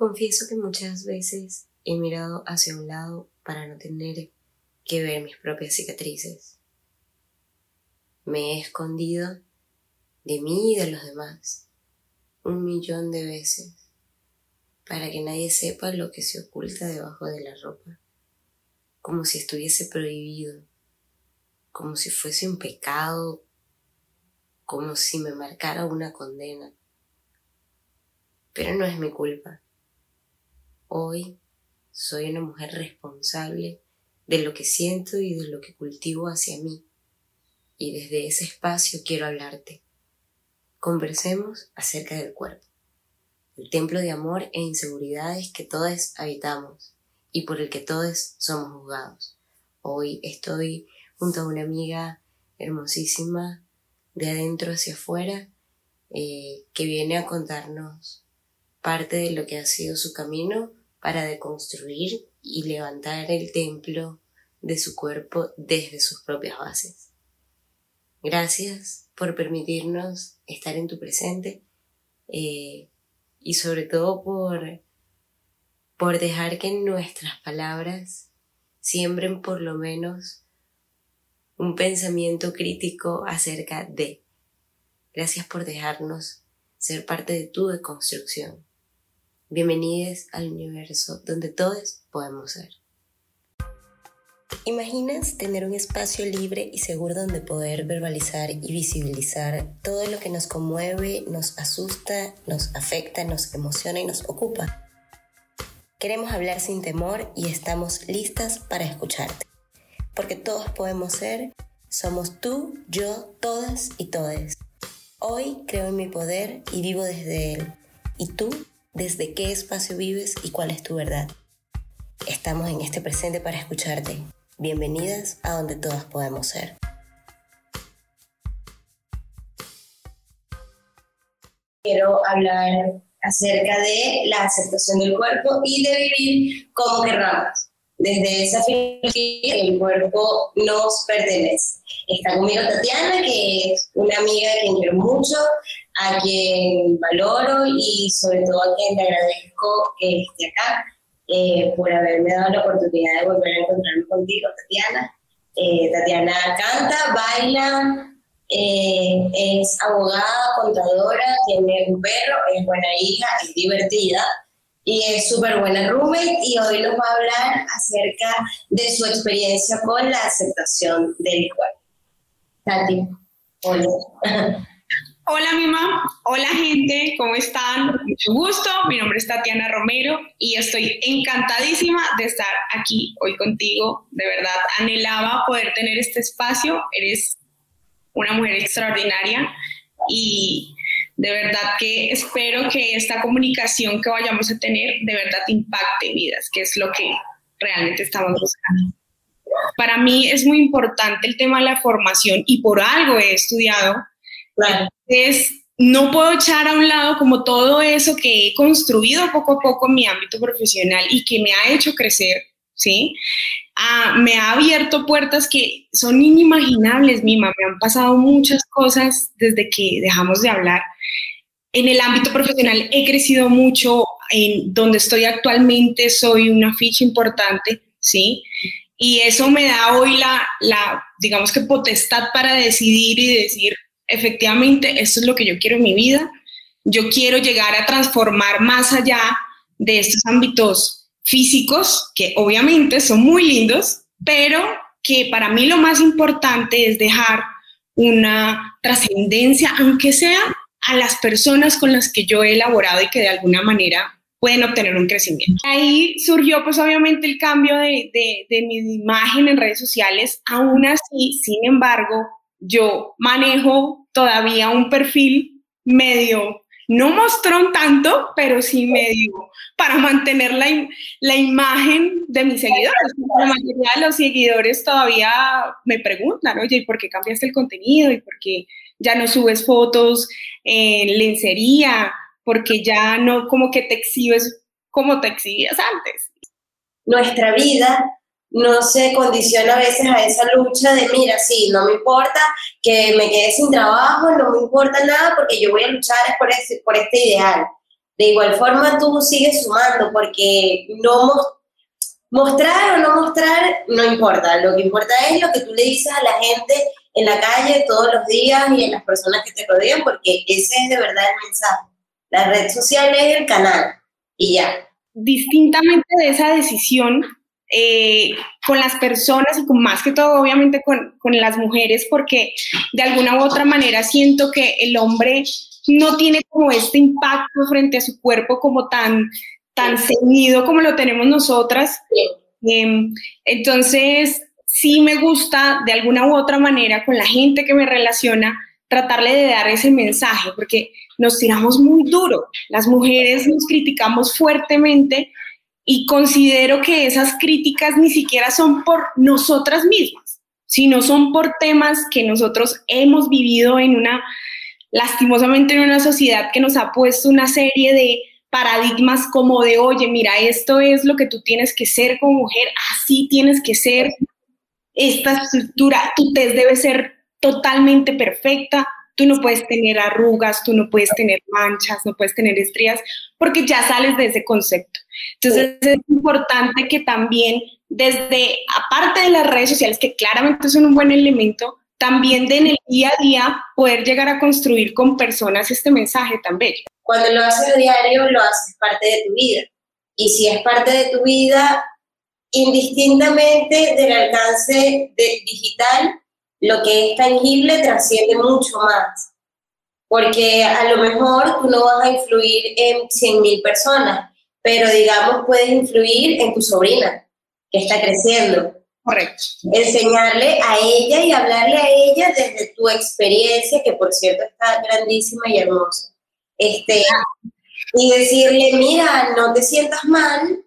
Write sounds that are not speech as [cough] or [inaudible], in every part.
Confieso que muchas veces he mirado hacia un lado para no tener que ver mis propias cicatrices. Me he escondido de mí y de los demás un millón de veces para que nadie sepa lo que se oculta debajo de la ropa, como si estuviese prohibido, como si fuese un pecado, como si me marcara una condena. Pero no es mi culpa. Hoy soy una mujer responsable de lo que siento y de lo que cultivo hacia mí. Y desde ese espacio quiero hablarte. Conversemos acerca del cuerpo, el templo de amor e inseguridades que todos habitamos y por el que todos somos juzgados. Hoy estoy junto a una amiga hermosísima de adentro hacia afuera eh, que viene a contarnos parte de lo que ha sido su camino para deconstruir y levantar el templo de su cuerpo desde sus propias bases. Gracias por permitirnos estar en tu presente eh, y sobre todo por, por dejar que nuestras palabras siembren por lo menos un pensamiento crítico acerca de. Gracias por dejarnos ser parte de tu deconstrucción. Bienvenidos al universo donde todos podemos ser. ¿Imaginas tener un espacio libre y seguro donde poder verbalizar y visibilizar todo lo que nos conmueve, nos asusta, nos afecta, nos emociona y nos ocupa? Queremos hablar sin temor y estamos listas para escucharte. Porque todos podemos ser, somos tú, yo, todas y todes. Hoy creo en mi poder y vivo desde él. ¿Y tú? Desde qué espacio vives y cuál es tu verdad. Estamos en este presente para escucharte. Bienvenidas a donde todas podemos ser. Quiero hablar acerca de la aceptación del cuerpo y de vivir como querramos. Desde esa filosofía, el cuerpo nos pertenece. Está conmigo Tatiana, que es una amiga que quiero mucho, a quien valoro y sobre todo a quien le agradezco que esté acá eh, por haberme dado la oportunidad de volver a encontrarme contigo, Tatiana. Eh, Tatiana canta, baila, eh, es abogada, contadora, tiene un perro, es buena hija, es divertida y es súper buena roommate y hoy nos va a hablar acerca de su experiencia con la aceptación del cuerpo. Tati, hola. [laughs] Hola mi mamá, hola gente, ¿cómo están? Mucho gusto, mi nombre es Tatiana Romero y estoy encantadísima de estar aquí hoy contigo. De verdad, anhelaba poder tener este espacio, eres una mujer extraordinaria y de verdad que espero que esta comunicación que vayamos a tener de verdad impacte vidas, que es lo que realmente estamos buscando. Para mí es muy importante el tema de la formación y por algo he estudiado es, no puedo echar a un lado como todo eso que he construido poco a poco en mi ámbito profesional y que me ha hecho crecer, ¿sí? Ah, me ha abierto puertas que son inimaginables, Mima. Me han pasado muchas cosas desde que dejamos de hablar. En el ámbito profesional he crecido mucho. En donde estoy actualmente soy una ficha importante, ¿sí? Y eso me da hoy la, la, digamos que potestad para decidir y decir, efectivamente, esto es lo que yo quiero en mi vida. Yo quiero llegar a transformar más allá de estos ámbitos físicos, que obviamente son muy lindos, pero que para mí lo más importante es dejar una trascendencia, aunque sea a las personas con las que yo he elaborado y que de alguna manera pueden obtener un crecimiento. Ahí surgió pues obviamente el cambio de, de, de mi imagen en redes sociales, aún así, sin embargo, yo manejo todavía un perfil medio, no mostrón tanto, pero sí medio, para mantener la, la imagen de mis seguidores. La mayoría de los seguidores todavía me preguntan, oye, ¿y por qué cambiaste el contenido? ¿Y por qué ya no subes fotos en lencería? Porque ya no como que te exhibes como te exhibías antes. Nuestra vida no se condiciona a veces a esa lucha de, mira, sí, no me importa que me quede sin trabajo, no me importa nada porque yo voy a luchar por, ese, por este ideal. de igual forma tú sigues sumando porque no mostrar o no mostrar no importa, lo que importa es lo que tú le dices a la gente en la calle todos los días y en las personas que te rodean porque ese es de verdad el mensaje. La red social es el canal y ya. Distintamente de esa decisión, eh, con las personas y con más que todo, obviamente, con, con, las mujeres, porque de alguna u otra manera siento que el hombre no tiene como este impacto frente a su cuerpo como tan, tan ceñido como lo tenemos nosotras. Em, entonces, sí me gusta de alguna u otra manera con la gente que me relaciona tratarle de dar ese mensaje, porque nos tiramos muy duro. Las mujeres nos criticamos fuertemente y considero que esas críticas ni siquiera son por nosotras mismas, sino son por temas que nosotros hemos vivido en una, lastimosamente en una sociedad que nos ha puesto una serie de paradigmas como de, oye, mira, esto es lo que tú tienes que ser como mujer, así tienes que ser, esta estructura, tu test debe ser totalmente perfecta, tú no puedes tener arrugas, tú no puedes tener manchas, no puedes tener estrías, porque ya sales de ese concepto. Entonces es importante que también desde, aparte de las redes sociales, que claramente son un buen elemento, también de en el día a día poder llegar a construir con personas este mensaje también. Cuando lo haces a diario, lo haces parte de tu vida. Y si es parte de tu vida, indistintamente del alcance de digital, lo que es tangible trasciende mucho más. Porque a lo mejor tú no vas a influir en 100.000 personas, pero digamos puedes influir en tu sobrina, que está creciendo. Correcto. Enseñarle a ella y hablarle a ella desde tu experiencia, que por cierto está grandísima y hermosa. Este, y decirle, mira, no te sientas mal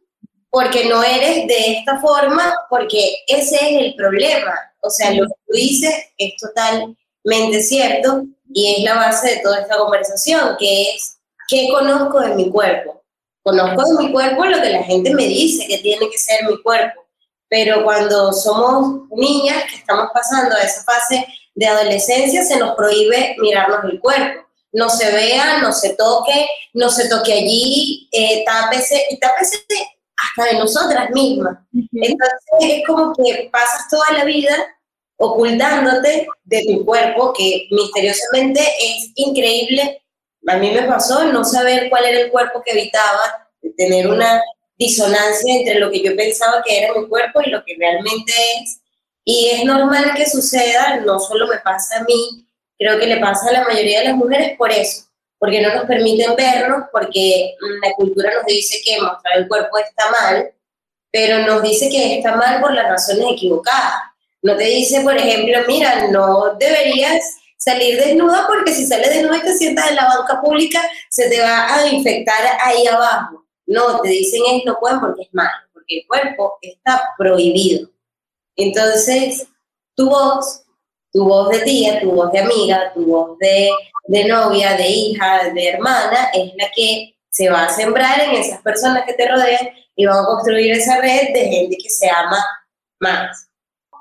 porque no eres de esta forma, porque ese es el problema. O sea, lo que tú dices es totalmente cierto y es la base de toda esta conversación, que es, ¿qué conozco de mi cuerpo? Conozco de mi cuerpo lo que la gente me dice que tiene que ser mi cuerpo, pero cuando somos niñas que estamos pasando a esa fase de adolescencia, se nos prohíbe mirarnos el cuerpo. No se vea, no se toque, no se toque allí, eh, tápese, y tápese hasta de nosotras mismas. Entonces es como que pasas toda la vida ocultándote de tu cuerpo, que misteriosamente es increíble. A mí me pasó no saber cuál era el cuerpo que habitaba, tener una disonancia entre lo que yo pensaba que era mi cuerpo y lo que realmente es. Y es normal que suceda, no solo me pasa a mí, creo que le pasa a la mayoría de las mujeres por eso, porque no nos permiten vernos, porque la cultura nos dice que mostrar el cuerpo está mal, pero nos dice que está mal por las razones equivocadas. No te dice, por ejemplo, mira, no deberías salir desnuda porque si sales desnuda y te sientas en la banca pública, se te va a infectar ahí abajo. No, te dicen es no pueden porque es malo, porque el cuerpo está prohibido. Entonces, tu voz, tu voz de tía, tu voz de amiga, tu voz de de novia, de hija, de hermana, es la que se va a sembrar en esas personas que te rodean y van a construir esa red de gente que se ama más.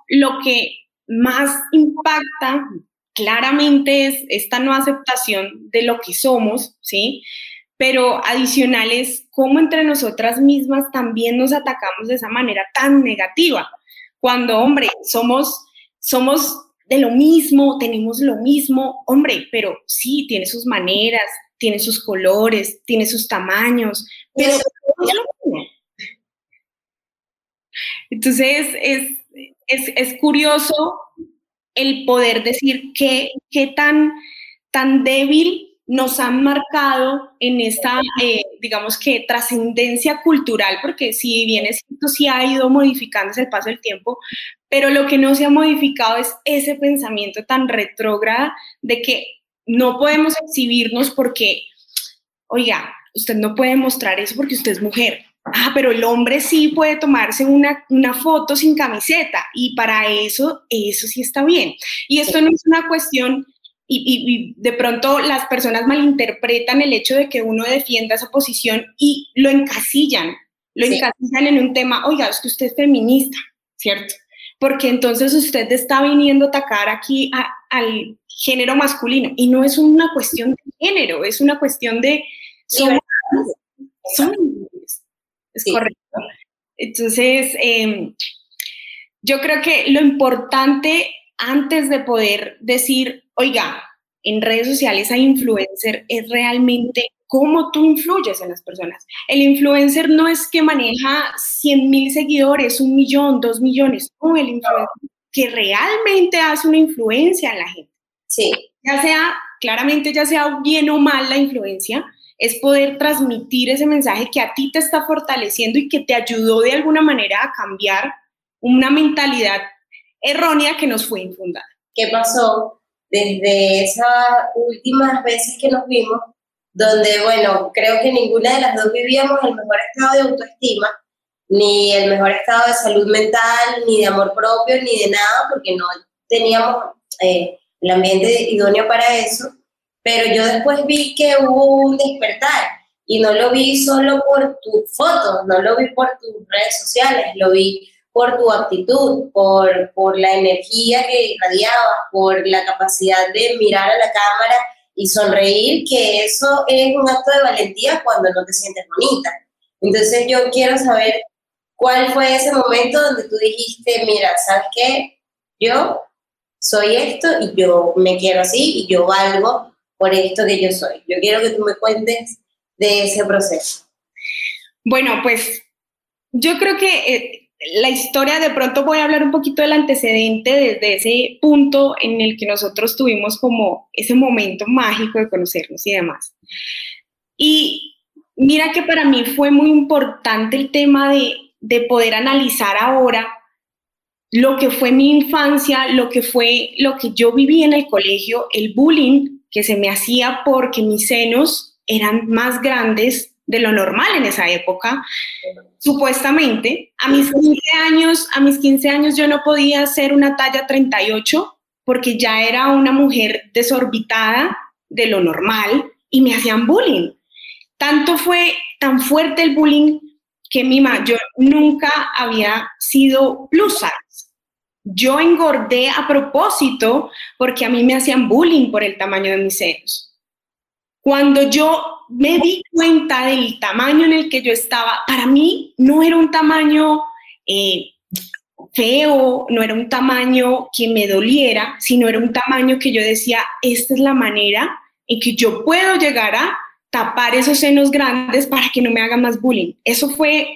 Lo que más impacta claramente es esta no aceptación de lo que somos, ¿sí? Pero adicional es cómo entre nosotras mismas también nos atacamos de esa manera tan negativa. Cuando, hombre, somos, somos de lo mismo, tenemos lo mismo, hombre, pero sí, tiene sus maneras, tiene sus colores, tiene sus tamaños, pero Entonces, es, es, curioso el poder decir qué, qué tan, tan débil nos han marcado en esta, eh, digamos que, trascendencia cultural, porque si bien es cierto, sí ha ido modificándose el paso del tiempo, pero lo que no se ha modificado es ese pensamiento tan retrógrada de que no podemos exhibirnos porque, oiga, usted no puede mostrar eso porque usted es mujer. Ah, pero el hombre sí puede tomarse una, una foto sin camiseta y para eso, eso sí está bien. Y esto no es una cuestión y, de pronto las personas malinterpretan el hecho de que uno defienda esa posición y lo encasillan, lo encasillan en un tema, oiga, es que usted es feminista, ¿cierto? Porque entonces usted está viniendo a atacar aquí al género masculino y no es una cuestión de género, es una cuestión de son invisibles. Es correcto. Entonces, em, yo creo que lo importante antes de poder decir, oiga, en redes sociales hay influencer, es realmente cómo tú influyes en las personas. El influencer no es que maneja 100 mil seguidores, un millón, dos millones, no, el influencer que realmente hace una influencia en la gente. Sí. Ya sea, claramente, ya sea bien o mal la influencia, es poder transmitir ese mensaje que a ti te está fortaleciendo y que te ayudó de alguna manera a cambiar una mentalidad errónea que nos fue infundada. ¿Qué pasó desde esas últimas veces que nos vimos? Donde, bueno, creo que ninguna de las dos vivíamos el mejor estado de autoestima, ni el mejor estado de salud mental, ni de amor propio, ni de nada, porque no teníamos eh, el ambiente idóneo para eso. Pero yo después vi que hubo un despertar y no lo vi solo por tus fotos, no lo vi por tus redes sociales, lo vi por tu actitud, por, por la energía que irradiabas, por la capacidad de mirar a la cámara y sonreír, que eso es un acto de valentía cuando no te sientes bonita. Entonces yo quiero saber cuál fue ese momento donde tú dijiste, mira, ¿sabes qué? Yo soy esto y yo me quiero así y yo valgo por esto que yo soy. Yo quiero que tú me cuentes de ese proceso. Bueno, pues yo creo que eh, la historia, de pronto voy a hablar un poquito del antecedente desde ese punto en el que nosotros tuvimos como ese momento mágico de conocernos y demás. Y mira que para mí fue muy importante el tema de, de poder analizar ahora lo que fue mi infancia, lo que fue lo que yo viví en el colegio, el bullying que se me hacía porque mis senos eran más grandes de lo normal en esa época, supuestamente. A mis 15 años, a mis 15 años yo no podía hacer una talla 38 porque ya era una mujer desorbitada de lo normal y me hacían bullying. Tanto fue tan fuerte el bullying que mi ma, yo nunca había sido plus size. Yo engordé a propósito porque a mí me hacían bullying por el tamaño de mis senos. Cuando yo me di cuenta del tamaño en el que yo estaba, para mí no era un tamaño eh, feo, no era un tamaño que me doliera, sino era un tamaño que yo decía, esta es la manera en que yo puedo llegar a tapar esos senos grandes para que no me haga más bullying. Eso fue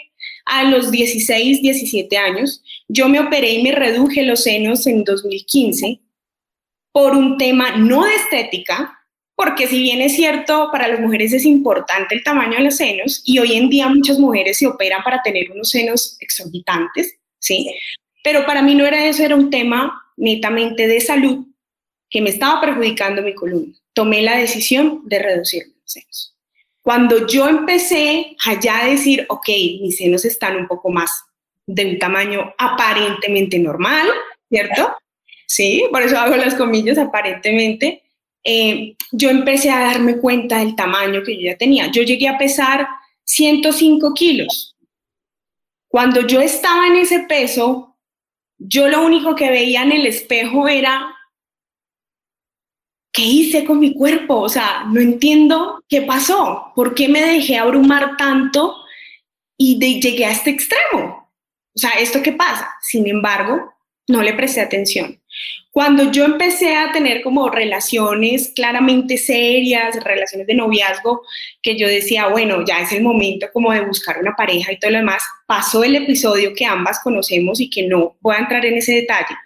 a los 16, 17 años. Yo me operé y me reduje los senos en 2015 por un tema no de estética, porque si bien es cierto, para las mujeres es importante el tamaño de los senos y hoy en día muchas mujeres se operan para tener unos senos exorbitantes, ¿sí? Pero para mí no era eso, era un tema netamente de salud que me estaba perjudicando mi columna. Tomé la decisión de reducir los senos. Cuando yo empecé allá a decir, ok, mis senos están un poco más de un tamaño aparentemente normal, ¿cierto? Sí, por eso hago las comillas aparentemente eh, yo empecé a darme cuenta del tamaño que yo ya tenía. Yo llegué a pesar 105 kilos. Cuando yo estaba en ese peso, yo lo único que veía en el espejo era, ¿qué hice con mi cuerpo? O sea, no entiendo qué pasó, por qué me dejé abrumar tanto y llegué a este extremo. O sea, ¿esto qué pasa? Sin embargo, no le presté atención. Cuando yo empecé a tener como relaciones claramente serias, relaciones de noviazgo, que yo decía, bueno, ya es el momento como de buscar una pareja y todo lo demás, pasó el episodio que ambas conocemos y que no voy a entrar en ese detalle.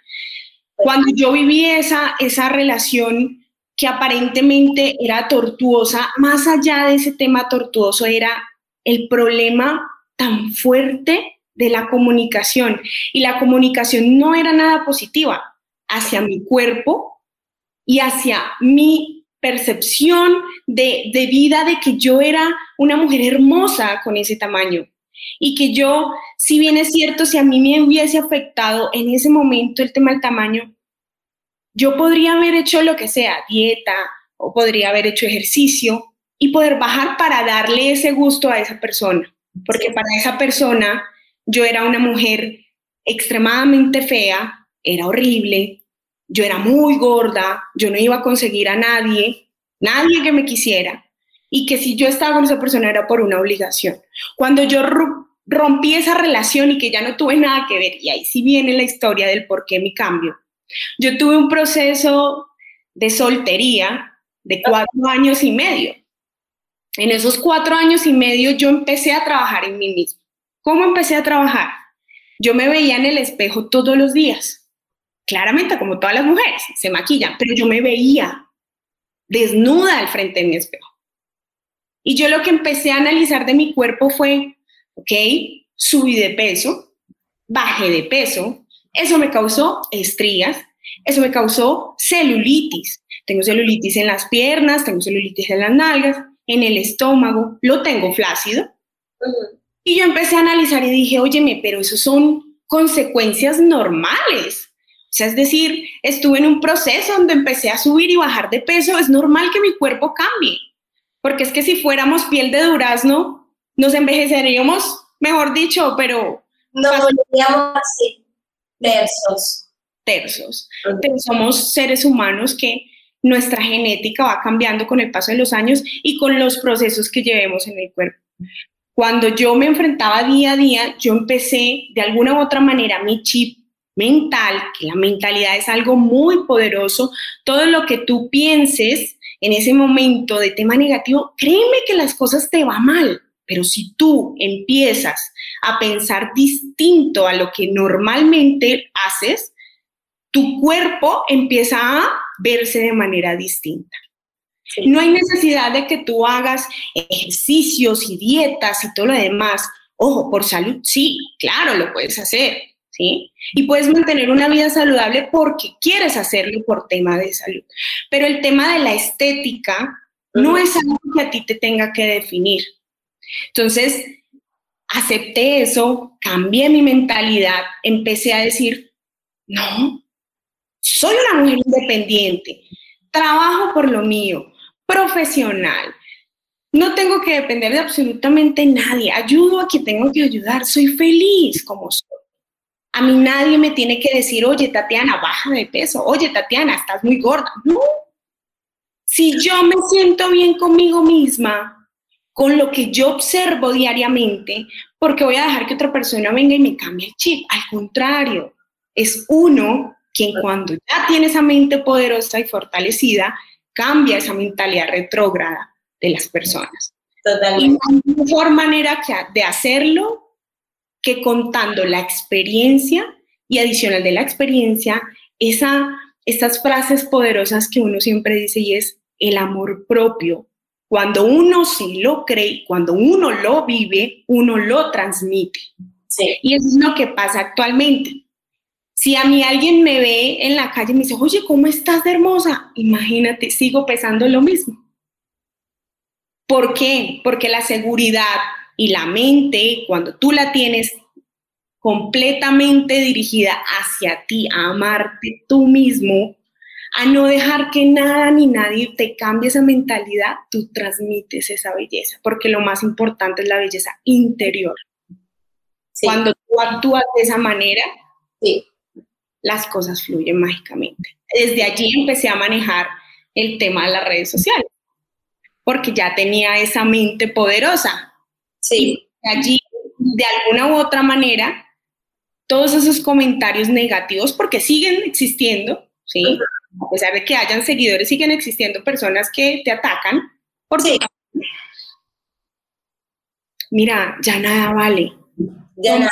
Cuando yo viví esa, esa relación que aparentemente era tortuosa, más allá de ese tema tortuoso era el problema tan fuerte de la comunicación. Y la comunicación no era nada positiva hacia mi cuerpo y hacia mi percepción de, vida de que yo era una mujer hermosa con ese tamaño. Y que yo, si bien es cierto, si a mí me hubiese afectado en ese momento el tema del tamaño, yo podría haber hecho lo que sea, dieta, o podría haber hecho ejercicio y poder bajar para darle ese gusto a esa persona. Porque para esa persona yo era una mujer extremadamente fea, era horrible, yo era muy gorda, yo no iba a conseguir a nadie, nadie que me quisiera. y que si yo estaba con esa persona era por una obligación. Cuando yo rompí esa relación y que ya no tuve nada que ver, y ahí sí viene la historia del por qué mi cambio. Yo tuve un proceso de soltería de cuatro años y medio. En esos cuatro años y medio yo empecé a trabajar en mí mismo. ¿Cómo empecé a trabajar? Yo me veía en el espejo todos los días. Claramente, como todas las mujeres, se maquillan, pero yo me veía desnuda al frente de mi espejo. Y yo lo que empecé a analizar de mi cuerpo fue, ok, subí de peso, bajé de peso, eso me causó estrías, eso me causó celulitis. Tengo celulitis en las piernas, tengo celulitis en las nalgas, en el estómago, lo tengo flácido. Y yo empecé a analizar y dije, óyeme, pero eso son consecuencias normales. O sea, es decir, estuve en un proceso donde empecé a subir y bajar de peso, es normal que mi cuerpo cambie. Porque es que si fuéramos piel de durazno, nos envejeceríamos, mejor dicho, pero... No, volveríamos así, tersos. Tersos. Somos seres humanos que nuestra genética va cambiando con el paso de los años y con los procesos que llevemos en el cuerpo. Cuando yo me enfrentaba día a día, yo empecé de alguna u otra manera mi chip mental, que la mentalidad es algo muy poderoso, todo lo que tú pienses en ese momento de tema negativo, créeme que las cosas te van mal, pero si tú empiezas a pensar distinto a lo que normalmente haces, tu cuerpo empieza a verse de manera distinta. No hay necesidad de que tú hagas ejercicios y dietas y todo lo demás. Ojo, por salud, sí, claro, lo puedes hacer, ¿sí? Y puedes mantener una vida saludable porque quieres hacerlo por tema de salud. Pero el tema de la estética no es algo que a ti te tenga que definir. Entonces, acepté eso, cambié mi mentalidad, empecé a decir, no, soy una mujer independiente, trabajo por lo mío, profesional. No tengo que depender de absolutamente nadie. Ayudo a quien tengo que ayudar. Soy feliz como soy. A mí nadie me tiene que decir, oye, Tatiana, baja de peso. Oye, Tatiana, estás muy gorda. No. Si yo me siento bien conmigo misma, con lo que yo observo diariamente, porque voy a dejar que otra persona venga y me cambie el chip. Al contrario, es uno quien cuando ya tiene esa mente poderosa y fortalecida, cambia esa mentalidad retrógrada de las personas. Totalmente. Y hay mejor manera de hacerlo que contando la experiencia y adicional de la experiencia, esa, esas frases poderosas que uno siempre dice y es el amor propio. Cuando uno sí lo cree, cuando uno lo vive, uno lo transmite. Sí. Y eso es lo que pasa actualmente. Si a mí alguien me ve en la calle y me dice, oye, ¿cómo estás de hermosa? Imagínate, sigo pesando lo mismo. ¿Por qué? Porque la seguridad y la mente, cuando tú la tienes completamente dirigida hacia ti, a amarte tú mismo, a no dejar que nada ni nadie te cambie esa mentalidad, tú transmites esa belleza, porque lo más importante es la belleza interior. Cuando tú actúas de esa manera, sí las cosas fluyen mágicamente. Desde allí empecé a manejar el tema de las redes sociales, porque ya tenía esa mente poderosa. Sí. Y allí, de alguna u otra manera, todos esos comentarios negativos, porque siguen existiendo, ¿sí? A pesar de que hayan seguidores, siguen existiendo personas que te atacan. Por sí. Mira, ya nada vale. Ya nada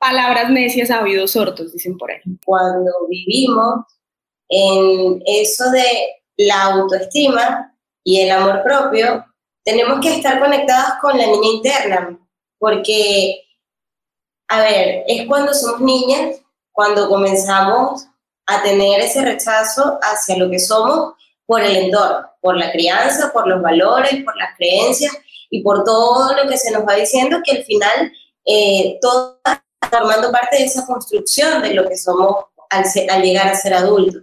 palabras necias a oídos sordos, dicen por ahí. Cuando vivimos en eso de la autoestima y el amor propio, tenemos que estar conectados con la niña interna, porque, a ver, es cuando somos niñas, cuando comenzamos a tener ese rechazo hacia lo que somos por el entorno, por la crianza, por los valores, por las creencias y por todo lo que se nos va diciendo que al final eh, todas formando parte de esa construcción de lo que somos al, llegar a ser adultos.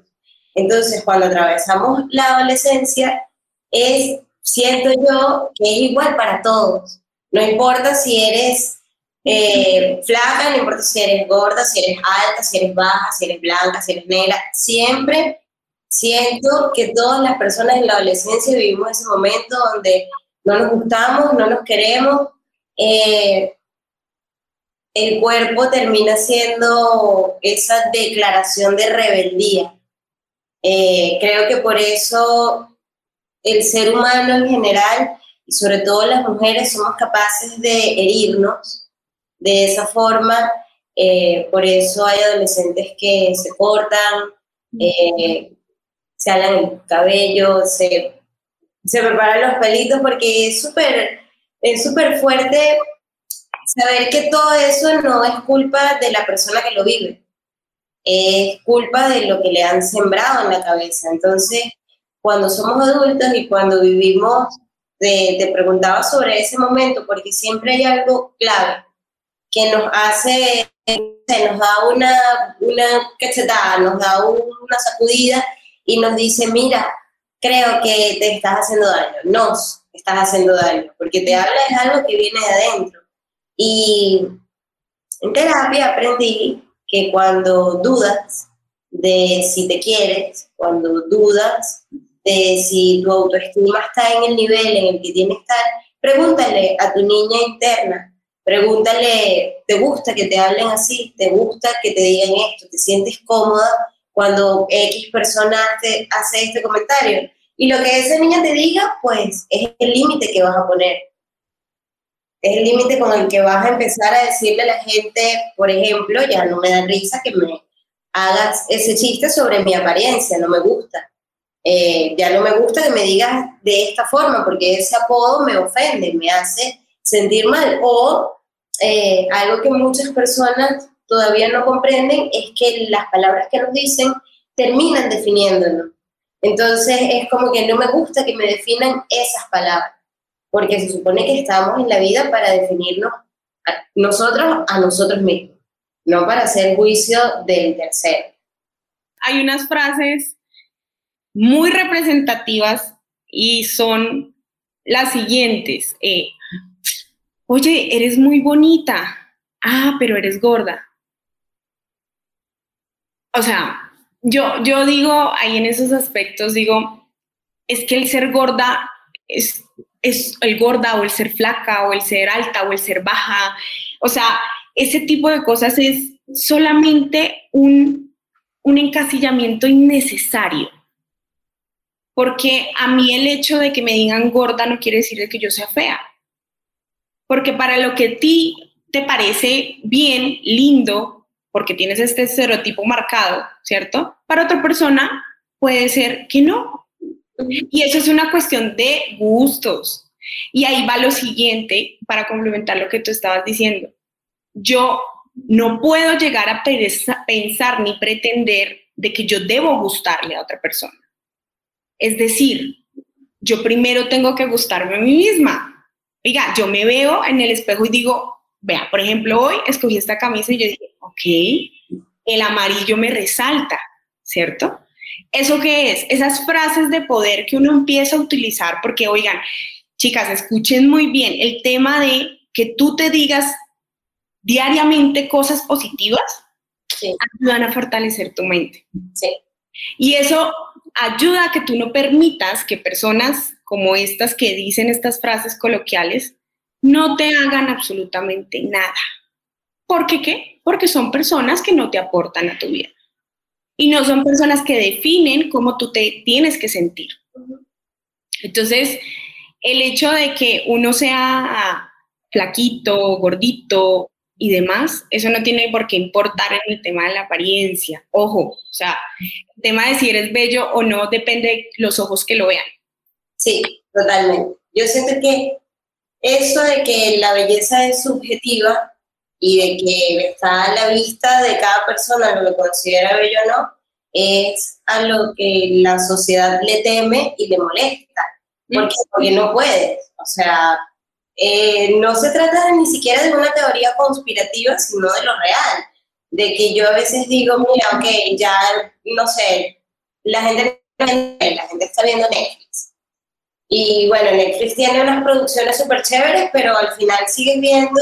Entonces, cuando atravesamos la adolescencia, es, siento yo, que es igual para todos. No importa si eres eh, flaca, no importa si eres gorda, si eres alta, si eres baja, si eres blanca, si eres negra, siempre siento que todas las personas en la adolescencia vivimos ese momento donde no nos gustamos, no nos queremos, eh, el cuerpo termina siendo esa declaración de rebeldía. Eh, creo que por eso el ser humano en general y sobre todo las mujeres somos capaces de herirnos de esa forma. Eh, por eso hay adolescentes que se cortan, eh, se alan el cabello, se, se preparan los pelitos, porque es súper es súper fuerte saber que todo eso no es culpa de la persona que lo vive, es culpa de lo que le han sembrado en la cabeza. Entonces, cuando somos adultos y cuando vivimos, te, preguntaba sobre ese momento, porque siempre hay algo clave que nos hace, nos da una, una cachetada, nos da una sacudida y nos dice, mira, creo que te estás haciendo daño, nos estás haciendo daño, porque te habla de algo que viene de adentro. Y en terapia aprendí que cuando dudas de si te quieres, cuando dudas si tu autoestima está en el nivel en el que tiene que estar, pregúntale a tu niña interna, pregúntale, ¿te gusta que te hablen así? ¿Te gusta que te digan esto? ¿Te sientes cómoda cuando X persona te hace este comentario? Y lo que esa niña te diga, pues es el límite que vas a poner es el límite con el que vas a empezar a decirle a la gente, por ejemplo, ya no me da risa que me hagas ese chiste sobre mi apariencia, no me gusta. Eh, ya no me gusta que me digas de esta forma, porque ese apodo me ofende, me hace sentir mal. O eh, algo que muchas personas todavía no comprenden es que las palabras que nos dicen terminan definiéndonos. Entonces es como que no me gusta que me definan esas palabras porque se supone que estamos en la vida para definirnos nosotros a nosotros mismos, no para hacer juicio del tercero. Hay unas frases muy representativas y son las siguientes. Eh, Oye, eres muy bonita. Ah, pero eres gorda. O sea, yo, yo digo ahí en esos aspectos, digo, es que el ser gorda es es el gorda o el ser flaca o el ser alta o el ser baja. O sea, ese tipo de cosas es solamente un, un encasillamiento innecesario. Porque a mí el hecho de que me digan gorda no quiere decir de que yo sea fea. Porque para lo que a ti te parece bien, lindo, porque tienes este estereotipo marcado, ¿cierto? Para otra persona puede ser que no. Y eso es una cuestión de gustos. Y ahí va lo siguiente para complementar lo que tú estabas diciendo. Yo no puedo llegar a pensar ni pretender de que yo debo gustarle a otra persona. Es decir, yo primero tengo que gustarme a mí misma. Oiga, yo me veo en el espejo y digo, vea, por ejemplo, hoy escogí esta camisa y yo dije, ok, el amarillo me resalta, ¿cierto? ¿Eso qué es? Esas frases de poder que uno empieza a utilizar, porque oigan, chicas, escuchen muy bien, el tema de que tú te digas diariamente cosas positivas ayudan a fortalecer tu mente. Sí. Y eso ayuda a que tú no permitas que personas como estas que dicen estas frases coloquiales no te hagan absolutamente nada. ¿Por qué qué? Porque son personas que no te aportan a tu vida y no son personas que definen cómo tú te tienes que sentir. Entonces, el hecho de que uno sea flaquito, gordito y demás, eso no tiene por qué importar en el tema de la apariencia. Ojo, o sea, el tema de si eres bello o no depende de los ojos que lo vean. Sí, totalmente. Yo siento que eso de que la belleza es subjetiva y de que está a la vista de cada persona lo que considera bello o no, es a lo que la sociedad le teme y le molesta, porque, porque no puedes. O sea, eh, no se trata ni siquiera de una teoría conspirativa, sino de lo real. De que yo a veces digo, mira, ok, ya, no sé, la gente, la gente está viendo Netflix. Y bueno, Netflix tiene unas producciones súper chéveres, pero al final sigues viendo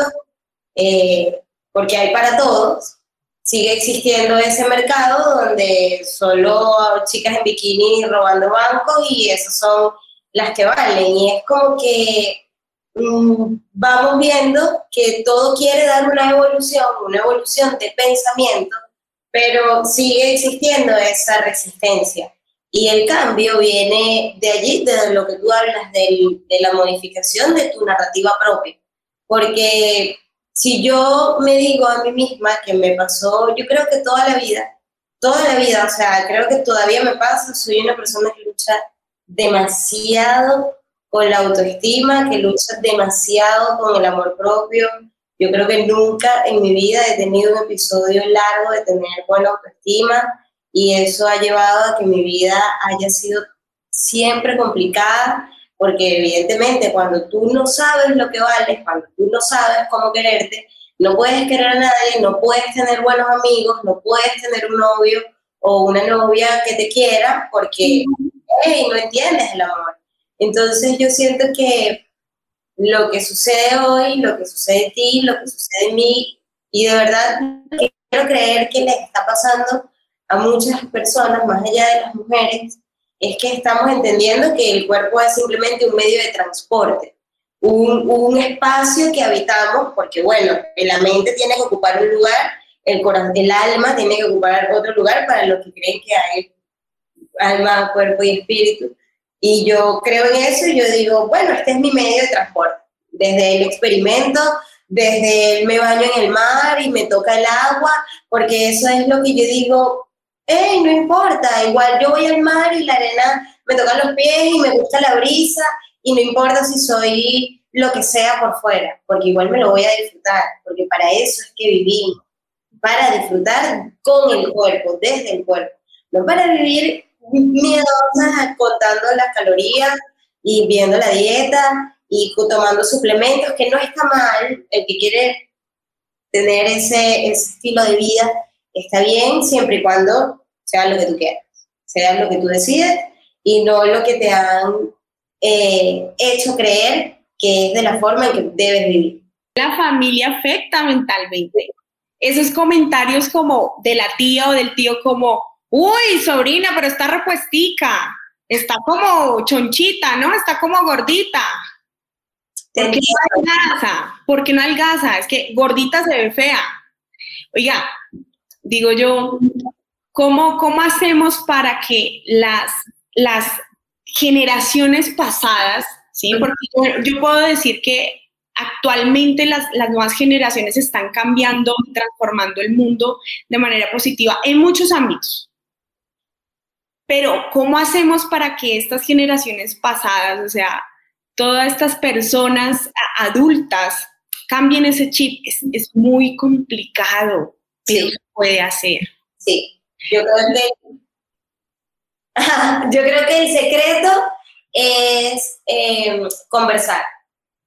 eh, porque hay para todos, sigue existiendo ese mercado donde solo chicas en bikini robando bancos y esos son las que valen. Y es como que vamos viendo que todo quiere dar una evolución, una evolución de pensamiento, pero sigue existiendo esa resistencia. Y el cambio viene de allí, de lo que tú hablas, de la modificación de tu narrativa propia. Porque si yo me digo a mí misma que me pasó, yo creo que toda la vida, toda la vida, o sea, creo que todavía me pasa, soy una persona que lucha demasiado con la autoestima, que lucha demasiado con el amor propio. Yo creo que nunca en mi vida he tenido un episodio largo de tener buena autoestima y eso ha llevado a que mi vida haya sido siempre complicada porque evidentemente cuando tú no sabes lo que vales, cuando tú no sabes cómo quererte, no puedes querer a nadie, no puedes tener buenos amigos, no puedes tener un novio o una novia que te quiera porque no entiendes el amor. Entonces yo siento que lo que sucede hoy, lo que sucede en ti, lo que sucede en mí, y de verdad quiero creer que les está pasando a muchas personas, más allá de las mujeres, es que estamos entendiendo que el cuerpo es simplemente un medio de transporte, un, un espacio que habitamos, porque bueno, la mente tiene que ocupar un lugar, el, corazón, el alma tiene que ocupar otro lugar para los que creen que hay alma, cuerpo y espíritu. Y yo creo en eso y yo digo, bueno, este es mi medio de transporte. Desde el experimento, desde el me baño en el mar y me toca el agua, porque eso es lo que yo digo, hey, no importa, igual yo voy al mar y la arena me toca los pies y me gusta la brisa y no importa si soy lo que sea por fuera, porque igual me lo voy a disfrutar, porque para eso es que vivimos, para disfrutar con el cuerpo, desde el cuerpo, no para vivir miedosas contando las calorías y viendo la dieta y tomando suplementos, que no está mal, el que quiere tener ese, estilo de vida está bien siempre y cuando sea lo que tú quieras, sea lo que tú decides y no lo que te han eh, hecho creer que es de la forma en que debes vivir. La familia afecta mentalmente. Esos comentarios como de la tía o del tío como, Uy, sobrina, pero está repuestica. Está como chonchita, ¿no? Está como gordita. ¿Por qué no algaza? ¿Por qué no algaza? Es que gordita se ve fea. Oiga, digo yo, ¿cómo, cómo hacemos para que las, las generaciones pasadas, ¿sí? Porque yo, puedo decir que actualmente las, las, nuevas generaciones están cambiando, transformando el mundo de manera positiva en muchos ámbitos. Pero ¿cómo hacemos para que estas generaciones pasadas, o sea, todas estas personas adultas, cambien ese chip? Es, muy complicado, pero se puede hacer. Sí, yo creo que, [laughs] yo creo que el secreto es em, conversar,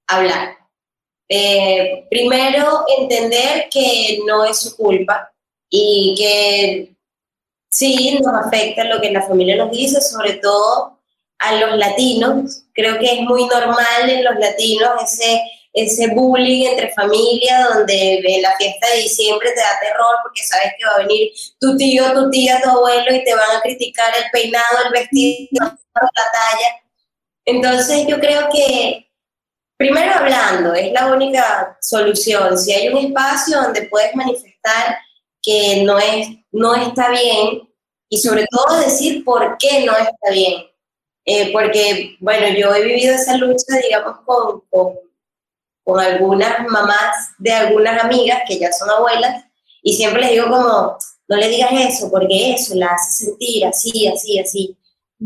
hablar. Eh, primero, entender que no es su culpa y que Sí, nos afecta lo que la familia nos dice, sobre todo a los latinos. Creo que es muy normal en los latinos ese, ese bullying entre familia, donde en la fiesta de diciembre te da terror porque sabes que va a venir tu tío, tu tía, tu abuelo y te van a criticar el peinado, el vestido, la talla. Entonces yo creo que primero hablando es la única solución. Si hay un espacio donde puedes manifestar que no, es, no está bien y sobre todo decir por qué no está bien. Eh, porque, bueno, yo he vivido esa lucha, digamos, con, con, con, algunas mamás de algunas amigas que ya son abuelas y siempre les digo como, no le digas eso, porque eso la hace sentir así, así, así.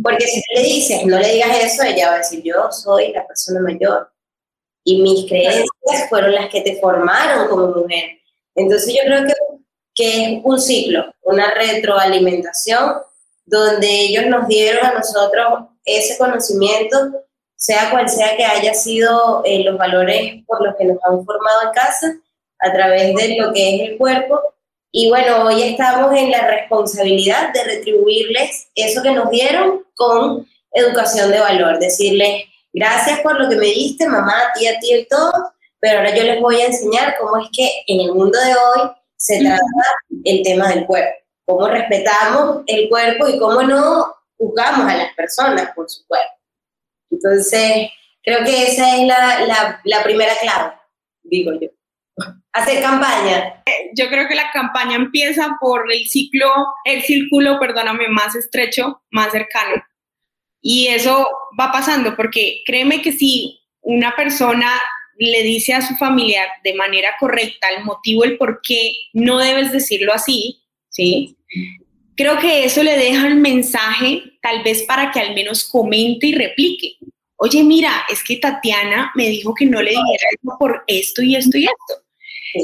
Porque si tú le dices, no le digas eso, ella va a decir, yo soy la persona mayor y mis creencias fueron las que te formaron como mujer. Entonces yo creo que que es un ciclo, una retroalimentación, donde ellos nos dieron a nosotros ese conocimiento, sea cual sea que haya sido eh, los valores por los que nos han formado en casa, a través de lo que es el cuerpo. Y bueno, hoy estamos en la responsabilidad de retribuirles eso que nos dieron con educación de valor, decirles gracias por lo que me diste, mamá, tía, tío y todo, pero ahora yo les voy a enseñar cómo es que en el mundo de hoy se trata el tema del cuerpo, cómo respetamos el cuerpo y cómo no juzgamos a las personas por su cuerpo. Entonces, creo que esa es la, la primera clave, digo yo. Hacer campaña. Yo creo que la campaña empieza por el ciclo, el círculo, perdóname, más estrecho, más cercano. Y eso va pasando, porque créeme que si una persona le dice a su familiar de manera correcta el motivo, el por qué no debes decirlo así, ¿sí? Creo que eso le deja el mensaje tal vez para que al menos comente y replique. Oye, mira, es que Tatiana me dijo que no le dijera eso por esto y esto y esto.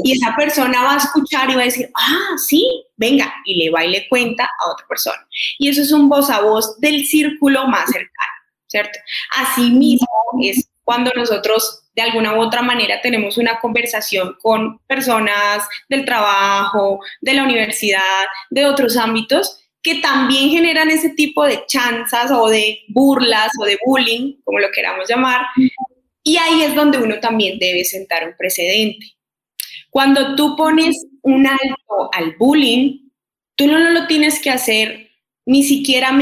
Y esa persona va a escuchar y va a decir, ah, sí, venga, y le va y le cuenta a otra persona. Y eso es un voz a voz del círculo más cercano, ¿cierto? Asimismo, es cuando nosotros de alguna u otra manera tenemos una conversación con personas del trabajo, de la universidad, de otros ámbitos, que también generan ese tipo de chanzas o de burlas o de bullying, como lo queramos llamar. Y ahí es donde uno también debe sentar un precedente. Cuando tú pones un alto al bullying, tú no lo tienes que hacer ni siquiera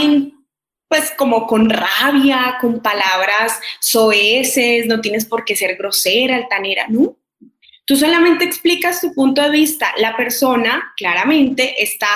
pues como con rabia, con palabras soeces, no tienes por qué ser grosera, altanera, no. Tú solamente explicas tu punto de vista. La persona claramente está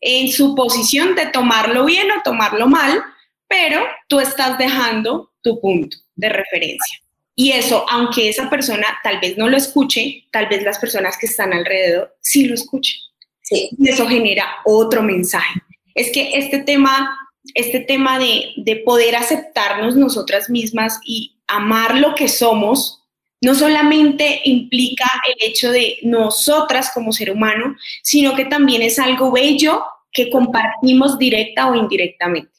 en su posición de tomarlo bien o tomarlo mal, pero tú estás dejando tu punto de referencia. Y eso, aunque esa persona tal vez no lo escuche, tal vez las personas que están alrededor sí lo escuchen. Sí. Y eso genera otro mensaje. Es que este tema, este tema de, de poder aceptarnos nosotras mismas y amar lo que somos, no solamente implica el hecho de nosotras como ser humano, sino que también es algo bello que compartimos directa o indirectamente.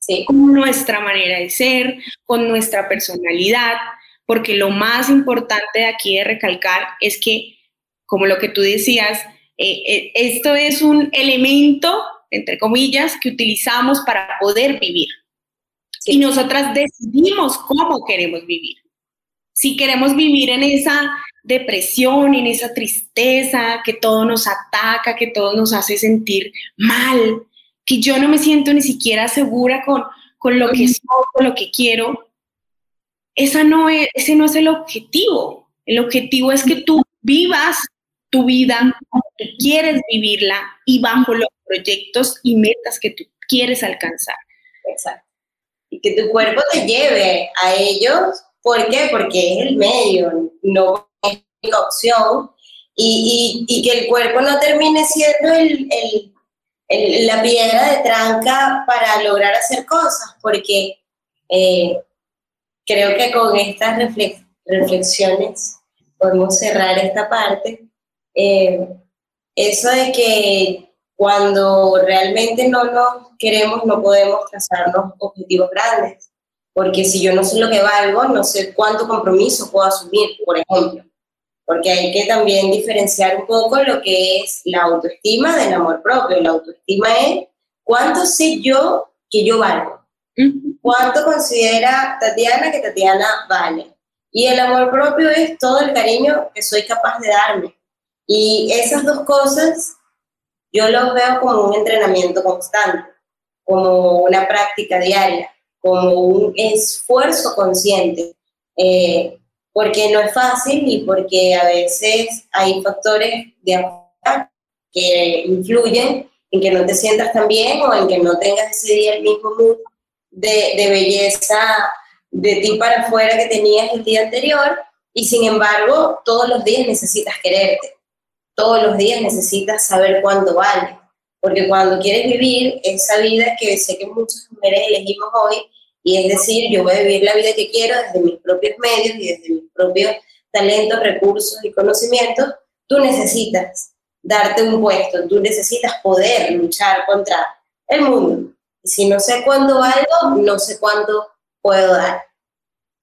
Sí. Con nuestra manera de ser, con nuestra personalidad, porque lo más importante de aquí de recalcar es que, como lo que tú decías, eh, eh, esto es un elemento, entre comillas, que utilizamos para poder vivir. Y nosotras decidimos cómo queremos vivir. Si queremos vivir en esa depresión, en esa tristeza, que todo nos ataca, que todo nos hace sentir mal, que yo no me siento ni siquiera segura con, con lo que soy, con lo que quiero, esa no es, ese no es el objetivo. El objetivo es que tú vivas tu vida tú quieres vivirla y bajo los proyectos y metas que tú quieres alcanzar. Exacto. Y que tu cuerpo te lleve a ellos. ¿Por qué? Porque es el medio, no es la opción. Y, y, y, que el cuerpo no termine siendo el, el, la piedra de tranca para lograr hacer cosas, porque eh, creo que con estas reflexiones podemos cerrar esta parte. Eh, eso de que cuando realmente no nos queremos, no podemos trazarnos objetivos grandes. Porque si yo no sé lo que valgo, no sé cuánto compromiso puedo asumir, por ejemplo. Porque hay que también diferenciar un poco lo que es la autoestima del amor propio. La autoestima es cuánto sé yo que yo valgo ¿Cuánto considera Tatiana que Tatiana vale? Y el amor propio es todo el cariño que soy capaz de darme. Y esas dos cosas yo los veo como un entrenamiento constante, como una práctica diaria, como un esfuerzo consciente, eh, porque no es fácil y porque a veces hay factores de que influyen en que no te sientas tan bien o en que no tengas ese día el mismo mood de, belleza de ti para afuera que tenías el día anterior y sin embargo todos los días necesitas quererte, todos los días necesitas saber cuánto vale, porque cuando quieres vivir esa vida que sé que muchas mujeres elegimos hoy, y es decir, yo voy a vivir la vida que quiero desde mis propios medios y desde mis propios talentos, recursos y conocimientos, tú necesitas darte un puesto, tú necesitas poder luchar contra el mundo, si no sé cuándo valgo, no sé cuándo puedo dar.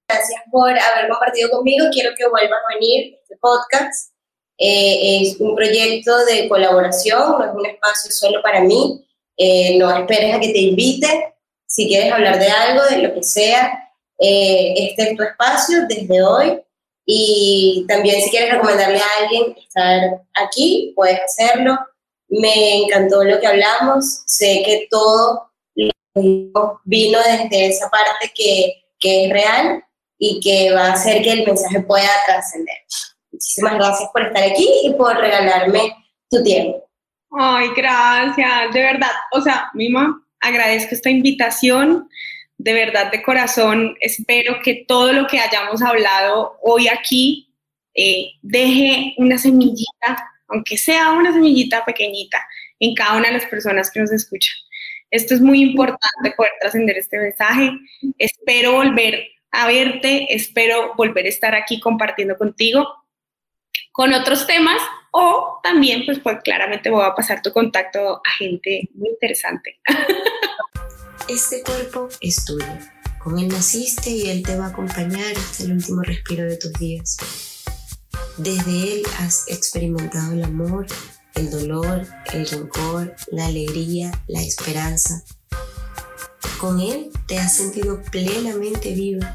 Gracias por haber compartido conmigo. Quiero que vuelvan a venir. Este podcast eh, es un proyecto de colaboración, no es un espacio solo para mí. Eh, no esperes a que te invite. Si quieres hablar de algo, de lo que sea, eh, este es tu espacio desde hoy. Y también si quieres recomendarle a alguien estar aquí, puedes hacerlo. Me encantó lo que hablamos. Sé que todo vino desde esa parte que que es real y que va a hacer que el mensaje pueda trascender. Muchísimas gracias por estar aquí y por regalarme tu tiempo. Ay, gracias, de verdad. O sea, Mima, agradezco esta invitación. De verdad, de corazón, espero que todo lo que hayamos hablado hoy aquí eh, deje una semillita, aunque sea una semillita pequeñita, en cada una de las personas que nos escuchan. Esto es muy importante poder trascender este mensaje. Espero volver a verte, espero volver a estar aquí compartiendo contigo con otros temas o también, pues, pues claramente voy a pasar tu contacto a gente muy interesante. [laughs] Este cuerpo es tuyo. Con él naciste y él te va a acompañar hasta el último respiro de tus días. Desde él has experimentado el amor, el dolor, el rencor, la alegría, la esperanza. Con él te has sentido plenamente vivo.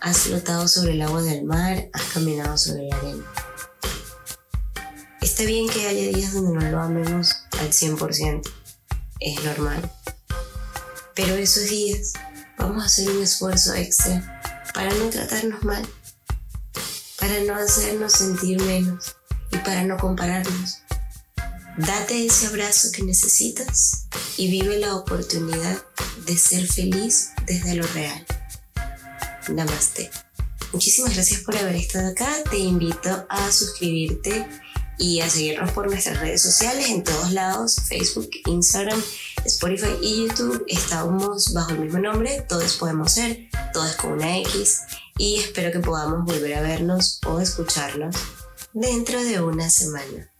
Has flotado sobre el agua del mar, has caminado sobre la arena. Está bien que haya días donde no lo amemos al 100%, es normal. Pero esos días vamos a hacer un esfuerzo extra para no tratarnos mal, para no hacernos sentir menos y para no compararnos. Date ese abrazo que necesitas y vive la oportunidad de ser feliz desde lo real. Namaste. Muchísimas gracias por haber estado acá. Te invito a suscribirte y a seguirnos por nuestras redes sociales en todos lados, Facebook, Instagram, Spotify y YouTube. Estamos bajo el mismo nombre, todos podemos ser, todos con una X y espero que podamos volver a vernos o escucharnos dentro de una semana.